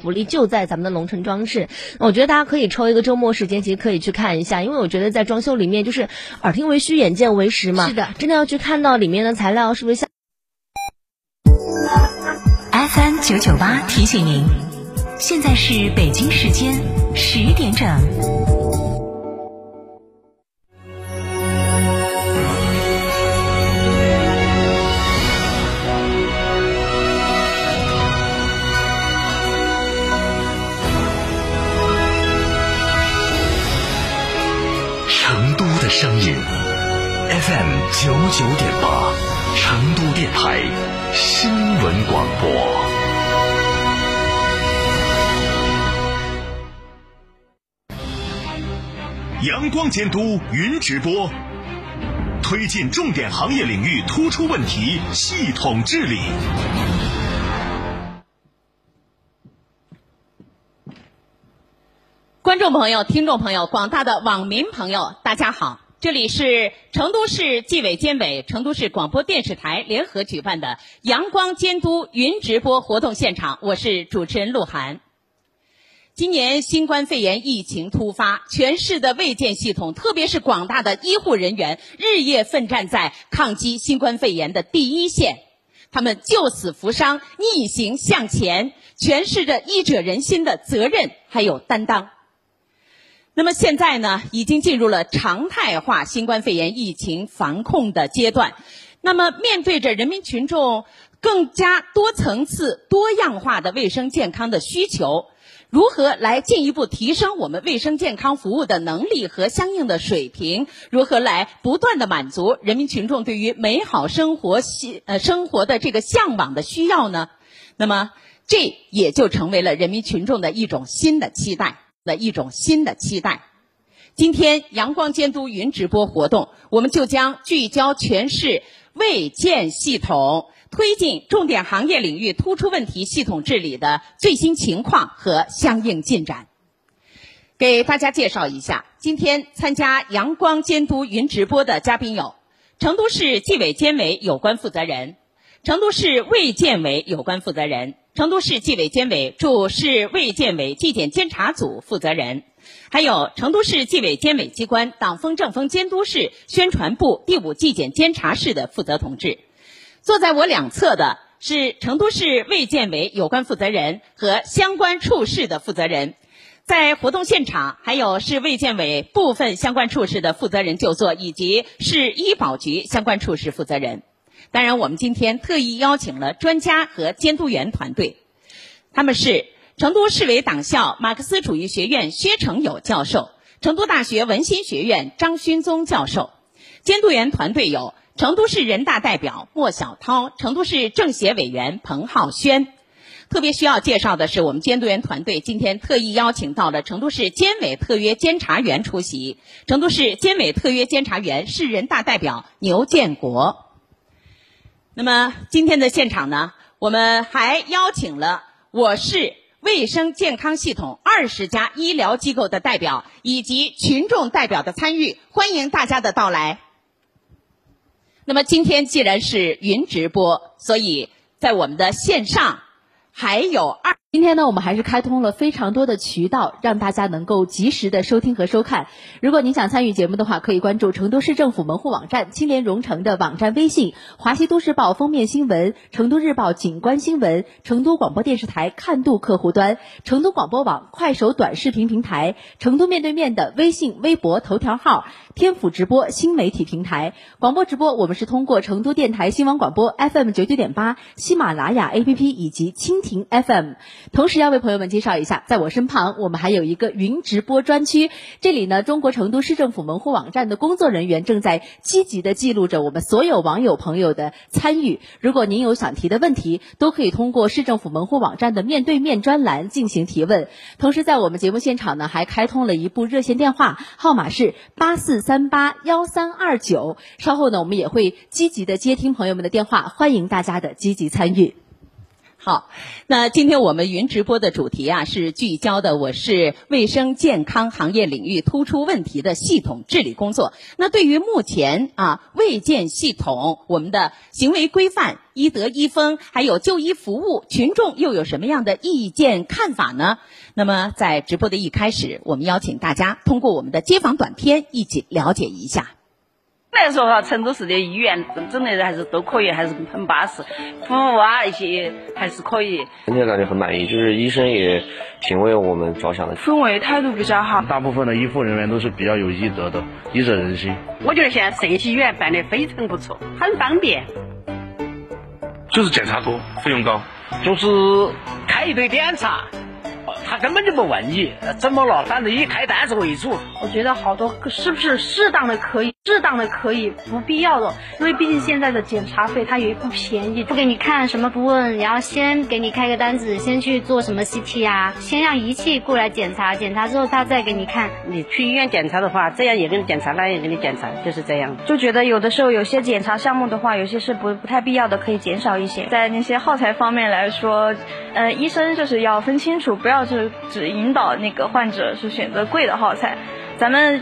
福利就在咱们的龙城装饰，我觉得大家可以抽一个周末时间，其实可以去看一下，因为我觉得在装修里面就是耳听为虚，眼见为实嘛。是的，真的要去看到里面的材料是不是像。FM 九九八提醒您，现在是北京时间十点整。声音 FM 九九点八，成都电台新闻广播。阳光监督云直播，推进重点行业领域突出问题系统治理。观众朋友、听众朋友、广大的网民朋友，大家好。这里是成都市纪委监委、成都市广播电视台联合举办的阳光监督云直播活动现场，我是主持人鹿晗。今年新冠肺炎疫情突发，全市的卫健系统，特别是广大的医护人员，日夜奋战在抗击新冠肺炎的第一线，他们救死扶伤、逆行向前，诠释着医者仁心的责任还有担当。那么现在呢，已经进入了常态化新冠肺炎疫情防控的阶段。那么面对着人民群众更加多层次、多样化的卫生健康的需求，如何来进一步提升我们卫生健康服务的能力和相应的水平？如何来不断的满足人民群众对于美好生活呃生活的这个向往的需要呢？那么这也就成为了人民群众的一种新的期待。的一种新的期待。今天阳光监督云直播活动，我们就将聚焦全市卫健系统推进重点行业领域突出问题系统治理的最新情况和相应进展。给大家介绍一下，今天参加阳光监督云直播的嘉宾有：成都市纪委监委有关负责人、成都市卫健委有关负责人。成都市纪委监委驻市卫健委纪检监察组负责人，还有成都市纪委监委机关党风政风监督室宣传部第五纪检监察室的负责同志。坐在我两侧的是成都市卫健委有关负责人和相关处室的负责人。在活动现场，还有市卫健委部分相关处室的负责人就座，以及市医保局相关处室负责人。当然，我们今天特意邀请了专家和监督员团队，他们是成都市委党校马克思主义学院薛成友教授、成都大学文心学院张勋宗教授。监督员团队有成都市人大代表莫小涛、成都市政协委员彭浩轩。特别需要介绍的是，我们监督员团队今天特意邀请到了成都市监委特约监察员出席。成都市监委特约监察员市人大代表牛建国。那么今天的现场呢，我们还邀请了我市卫生健康系统二十家医疗机构的代表以及群众代表的参与，欢迎大家的到来。那么今天既然是云直播，所以在我们的线上还有二。今天呢，我们还是开通了非常多的渠道，让大家能够及时的收听和收看。如果您想参与节目的话，可以关注成都市政府门户网站“青联蓉城”的网站微信、华西都市报封面新闻、成都日报景观新闻、成都广播电视台看度客户端、成都广播网快手短视频平台、成都面对面的微信、微博、头条号、天府直播新媒体平台。广播直播我们是通过成都电台新闻广播 FM 九九点八、喜马拉雅 APP 以及蜻蜓 FM。同时要为朋友们介绍一下，在我身旁，我们还有一个云直播专区。这里呢，中国成都市政府门户网站的工作人员正在积极的记录着我们所有网友朋友的参与。如果您有想提的问题，都可以通过市政府门户网站的面对面专栏进行提问。同时，在我们节目现场呢，还开通了一部热线电话，号码是八四三八幺三二九。稍后呢，我们也会积极的接听朋友们的电话，欢迎大家的积极参与。好，那今天我们云直播的主题啊是聚焦的，我是卫生健康行业领域突出问题的系统治理工作。那对于目前啊卫健系统，我们的行为规范、医德医风，还有就医服务，群众又有什么样的意见看法呢？那么在直播的一开始，我们邀请大家通过我们的街访短片一起了解一下。来说哈，成都市的医院整的还是都可以，还是很巴适，服务啊一些还是可以。整体感觉很满意，就是医生也挺为我们着想的，氛围态度比较好。大部分的医护人员都是比较有医德的，医者仁心。我觉得现在社区医院办得非常不错，很方便。就是检查多，费用高，就是开一堆检查。他根本就不问你怎么了，反正以开单子为主。我觉得好多是不是适当的可以，适当的可以，不必要的，因为毕竟现在的检查费它也不便宜。不给你看什么不问，然后先给你开个单子，先去做什么 CT 啊，先让仪器过来检查，检查之后他再给你看。你去医院检查的话，这样也给你检查，那样给你检查，就是这样。就觉得有的时候有些检查项目的话，有些是不不太必要的，可以减少一些。在那些耗材方面来说，呃，医生就是要分清楚，不要只引导那个患者是选择贵的耗材，咱们。